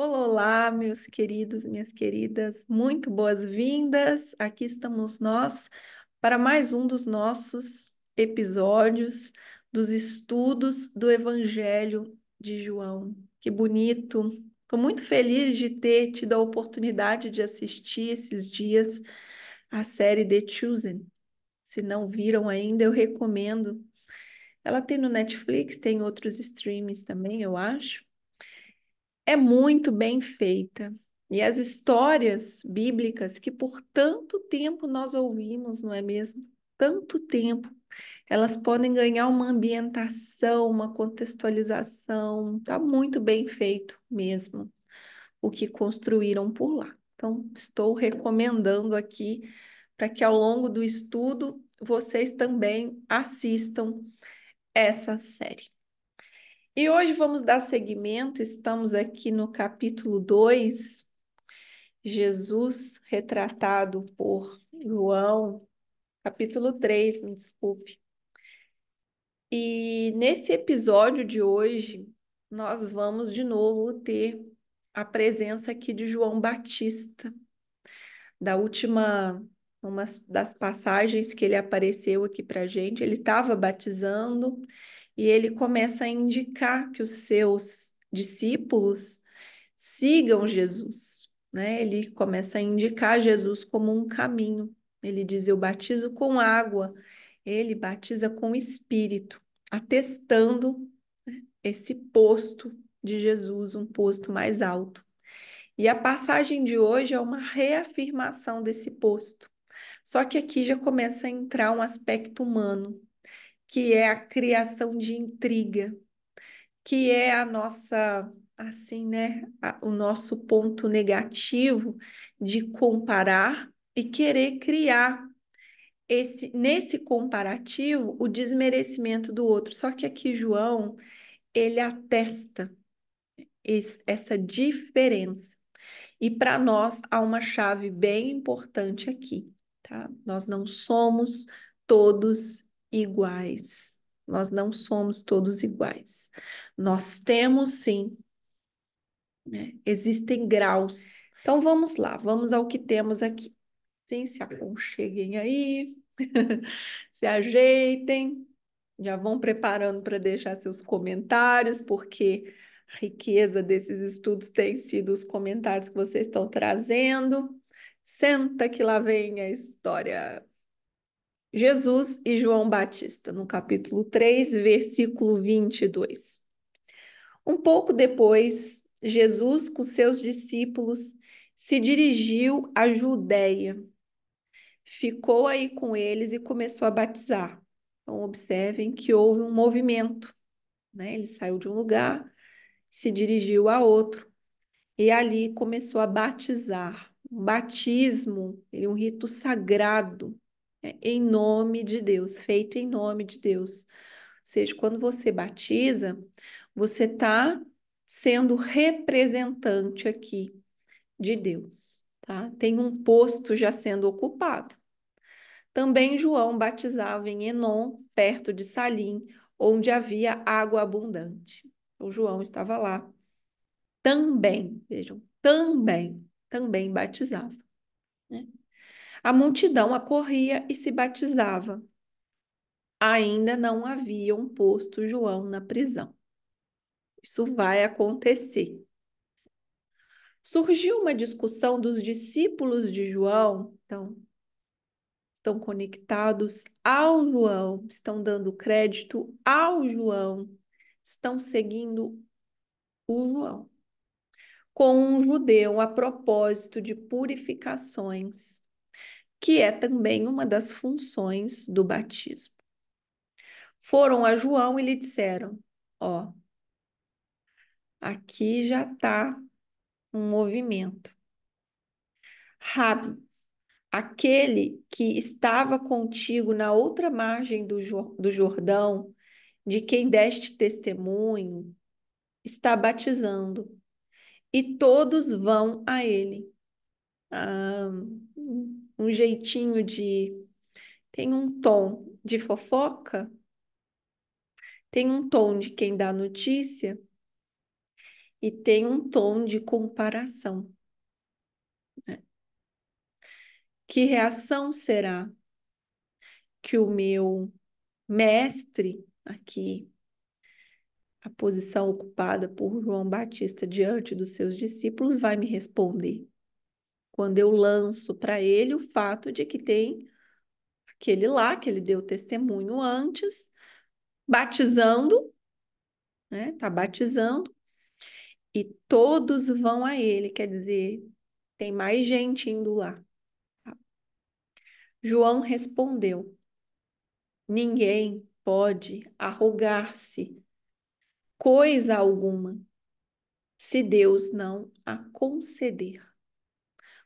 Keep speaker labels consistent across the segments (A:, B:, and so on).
A: Olá, olá, meus queridos, minhas queridas, muito boas-vindas. Aqui estamos nós para mais um dos nossos episódios dos estudos do Evangelho de João. Que bonito! Estou muito feliz de ter tido a oportunidade de assistir esses dias a série The Chosen. Se não viram ainda, eu recomendo. Ela tem no Netflix, tem outros streams também, eu acho é muito bem feita. E as histórias bíblicas que por tanto tempo nós ouvimos, não é mesmo? Tanto tempo, elas podem ganhar uma ambientação, uma contextualização, tá muito bem feito mesmo o que construíram por lá. Então, estou recomendando aqui para que ao longo do estudo vocês também assistam essa série. E hoje vamos dar seguimento, estamos aqui no capítulo 2, Jesus retratado por João, capítulo 3, me desculpe. E nesse episódio de hoje, nós vamos de novo ter a presença aqui de João Batista, da última, uma das passagens que ele apareceu aqui para gente, ele estava batizando e ele começa a indicar que os seus discípulos sigam Jesus, né? Ele começa a indicar Jesus como um caminho. Ele diz: Eu batizo com água, ele batiza com espírito, atestando né, esse posto de Jesus, um posto mais alto. E a passagem de hoje é uma reafirmação desse posto. Só que aqui já começa a entrar um aspecto humano, que é a criação de intriga, que é a nossa, assim, né, a, o nosso ponto negativo de comparar e querer criar esse nesse comparativo o desmerecimento do outro. Só que aqui João, ele atesta esse, essa diferença. E para nós há uma chave bem importante aqui, tá? Nós não somos todos iguais. Nós não somos todos iguais. Nós temos sim, né? existem graus. Então vamos lá, vamos ao que temos aqui. Sim, se aconcheguem aí, se ajeitem, já vão preparando para deixar seus comentários, porque a riqueza desses estudos tem sido os comentários que vocês estão trazendo. Senta que lá vem a história. Jesus e João Batista, no capítulo 3, versículo 22. Um pouco depois, Jesus, com seus discípulos, se dirigiu à Judéia. Ficou aí com eles e começou a batizar. Então, observem que houve um movimento. Né? Ele saiu de um lugar, se dirigiu a outro, e ali começou a batizar. Um batismo, um rito sagrado, é, em nome de Deus, feito em nome de Deus. Ou seja, quando você batiza, você está sendo representante aqui de Deus, tá? Tem um posto já sendo ocupado. Também João batizava em Enon, perto de Salim, onde havia água abundante. O João estava lá. Também, vejam, também, também batizava. Né? A multidão acorria e se batizava. Ainda não haviam posto João na prisão. Isso vai acontecer. Surgiu uma discussão dos discípulos de João, então, estão conectados ao João, estão dando crédito ao João, estão seguindo o João, com um judeu a propósito de purificações que é também uma das funções do batismo. Foram a João e lhe disseram: Ó, aqui já está um movimento. Rabi, aquele que estava contigo na outra margem do, do Jordão, de quem deste testemunho, está batizando, e todos vão a ele. Ah, um jeitinho de. Tem um tom de fofoca, tem um tom de quem dá notícia, e tem um tom de comparação. Né? Que reação será que o meu mestre aqui, a posição ocupada por João Batista diante dos seus discípulos, vai me responder? Quando eu lanço para ele o fato de que tem aquele lá, que ele deu testemunho antes, batizando, né? Tá batizando, e todos vão a ele, quer dizer, tem mais gente indo lá. João respondeu: Ninguém pode arrogar-se coisa alguma se Deus não a conceder.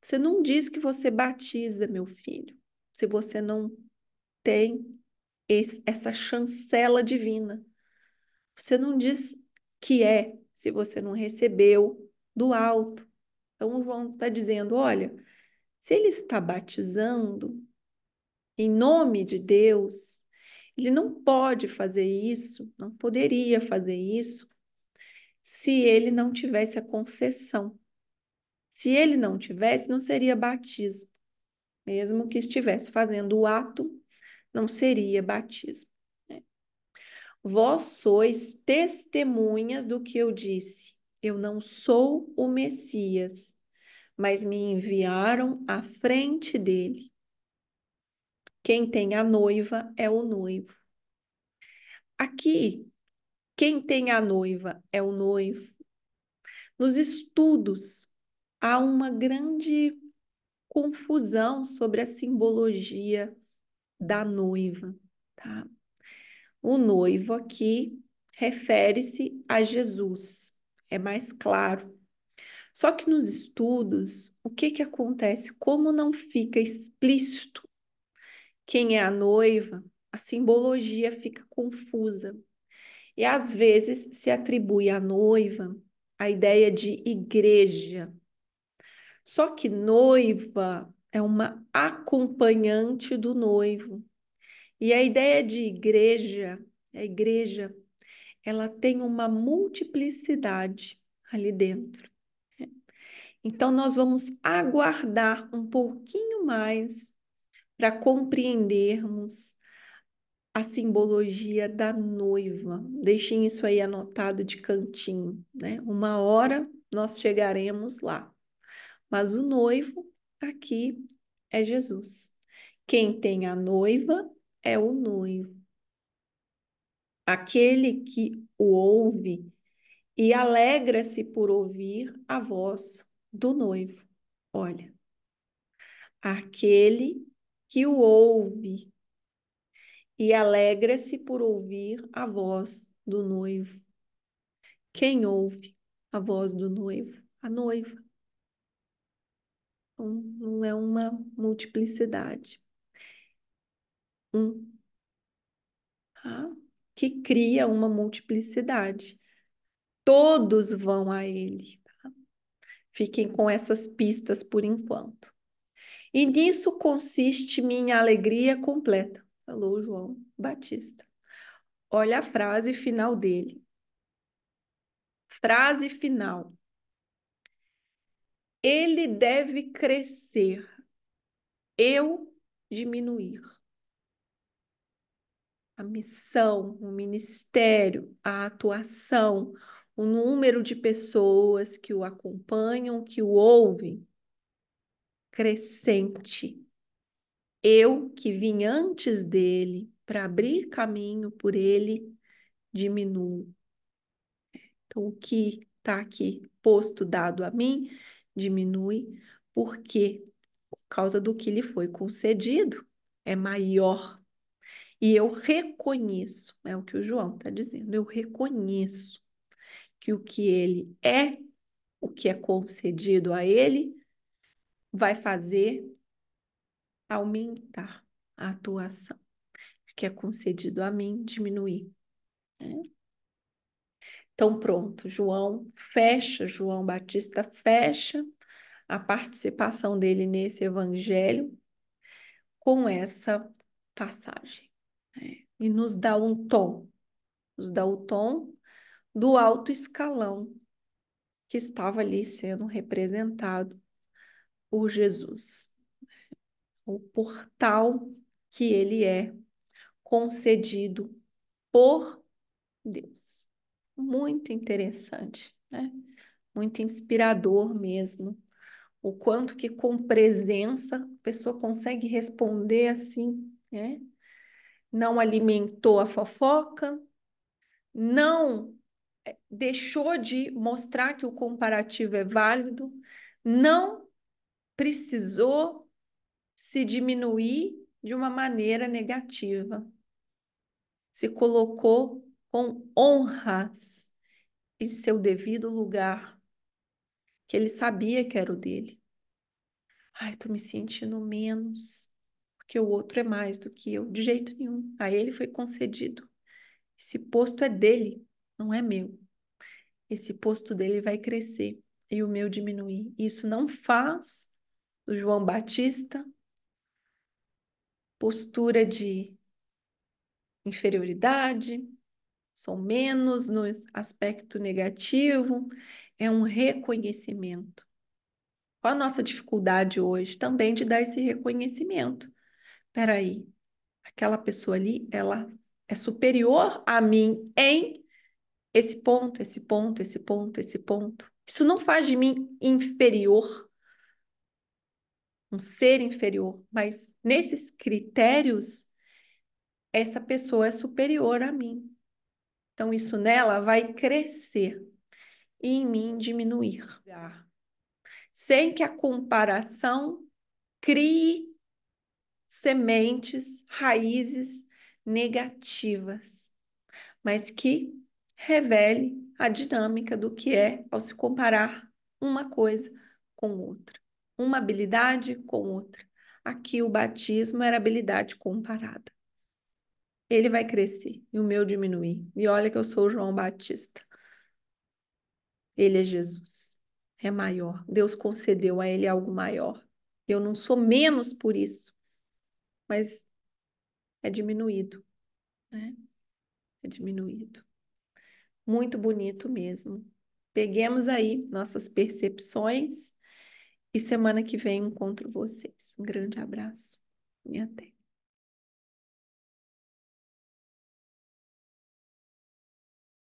A: Você não diz que você batiza, meu filho, se você não tem esse, essa chancela divina. Você não diz que é se você não recebeu do alto. Então, João está dizendo: olha, se ele está batizando em nome de Deus, ele não pode fazer isso, não poderia fazer isso, se ele não tivesse a concessão. Se ele não tivesse, não seria batismo. Mesmo que estivesse fazendo o ato, não seria batismo. Né? Vós sois testemunhas do que eu disse. Eu não sou o Messias, mas me enviaram à frente dele. Quem tem a noiva é o noivo. Aqui, quem tem a noiva é o noivo. Nos estudos, há uma grande confusão sobre a simbologia da noiva, tá? O noivo aqui refere-se a Jesus, é mais claro. Só que nos estudos, o que que acontece? Como não fica explícito quem é a noiva, a simbologia fica confusa. E às vezes se atribui à noiva a ideia de igreja. Só que noiva é uma acompanhante do noivo. E a ideia de igreja, a igreja, ela tem uma multiplicidade ali dentro. Então, nós vamos aguardar um pouquinho mais para compreendermos a simbologia da noiva. Deixem isso aí anotado de cantinho, né? Uma hora nós chegaremos lá. Mas o noivo aqui é Jesus. Quem tem a noiva é o noivo. Aquele que o ouve e alegra-se por ouvir a voz do noivo. Olha, aquele que o ouve e alegra-se por ouvir a voz do noivo. Quem ouve a voz do noivo? A noiva. Não é uma multiplicidade. Um, tá? que cria uma multiplicidade. Todos vão a ele. Tá? Fiquem com essas pistas por enquanto. E nisso consiste minha alegria completa, falou João Batista. Olha a frase final dele. Frase final. Ele deve crescer, eu diminuir. A missão, o ministério, a atuação, o número de pessoas que o acompanham, que o ouvem, crescente. Eu que vim antes dele para abrir caminho por ele, diminuo. Então, o que está aqui posto, dado a mim, diminui, porque por causa do que lhe foi concedido, é maior. E eu reconheço, é o que o João está dizendo, eu reconheço que o que ele é, o que é concedido a ele, vai fazer aumentar a atuação. O que é concedido a mim, diminuir. Né? Então, pronto, João fecha, João Batista fecha a participação dele nesse evangelho com essa passagem. Né? E nos dá um tom, nos dá o tom do alto escalão que estava ali sendo representado por Jesus. O portal que ele é concedido por Deus. Muito interessante, né? Muito inspirador mesmo. O quanto que com presença a pessoa consegue responder assim, né? Não alimentou a fofoca, não é, deixou de mostrar que o comparativo é válido, não precisou se diminuir de uma maneira negativa. Se colocou com honras em seu devido lugar, que ele sabia que era o dele. Ai, tô me sentindo menos, porque o outro é mais do que eu. De jeito nenhum. A ele foi concedido. Esse posto é dele, não é meu. Esse posto dele vai crescer e o meu diminuir. Isso não faz do João Batista postura de inferioridade, sou menos no aspecto negativo, é um reconhecimento. Qual a nossa dificuldade hoje? Também de dar esse reconhecimento. Peraí, aquela pessoa ali, ela é superior a mim em esse ponto, esse ponto, esse ponto, esse ponto. Isso não faz de mim inferior, um ser inferior, mas nesses critérios, essa pessoa é superior a mim. Então, isso nela vai crescer e em mim diminuir. Sem que a comparação crie sementes, raízes negativas, mas que revele a dinâmica do que é ao se comparar uma coisa com outra, uma habilidade com outra. Aqui o batismo era habilidade comparada. Ele vai crescer e o meu diminuir. E olha que eu sou João Batista. Ele é Jesus. É maior. Deus concedeu a ele algo maior. Eu não sou menos por isso mas é diminuído, né? É diminuído. Muito bonito mesmo. Peguemos aí nossas percepções e semana que vem encontro vocês. Um grande abraço e até.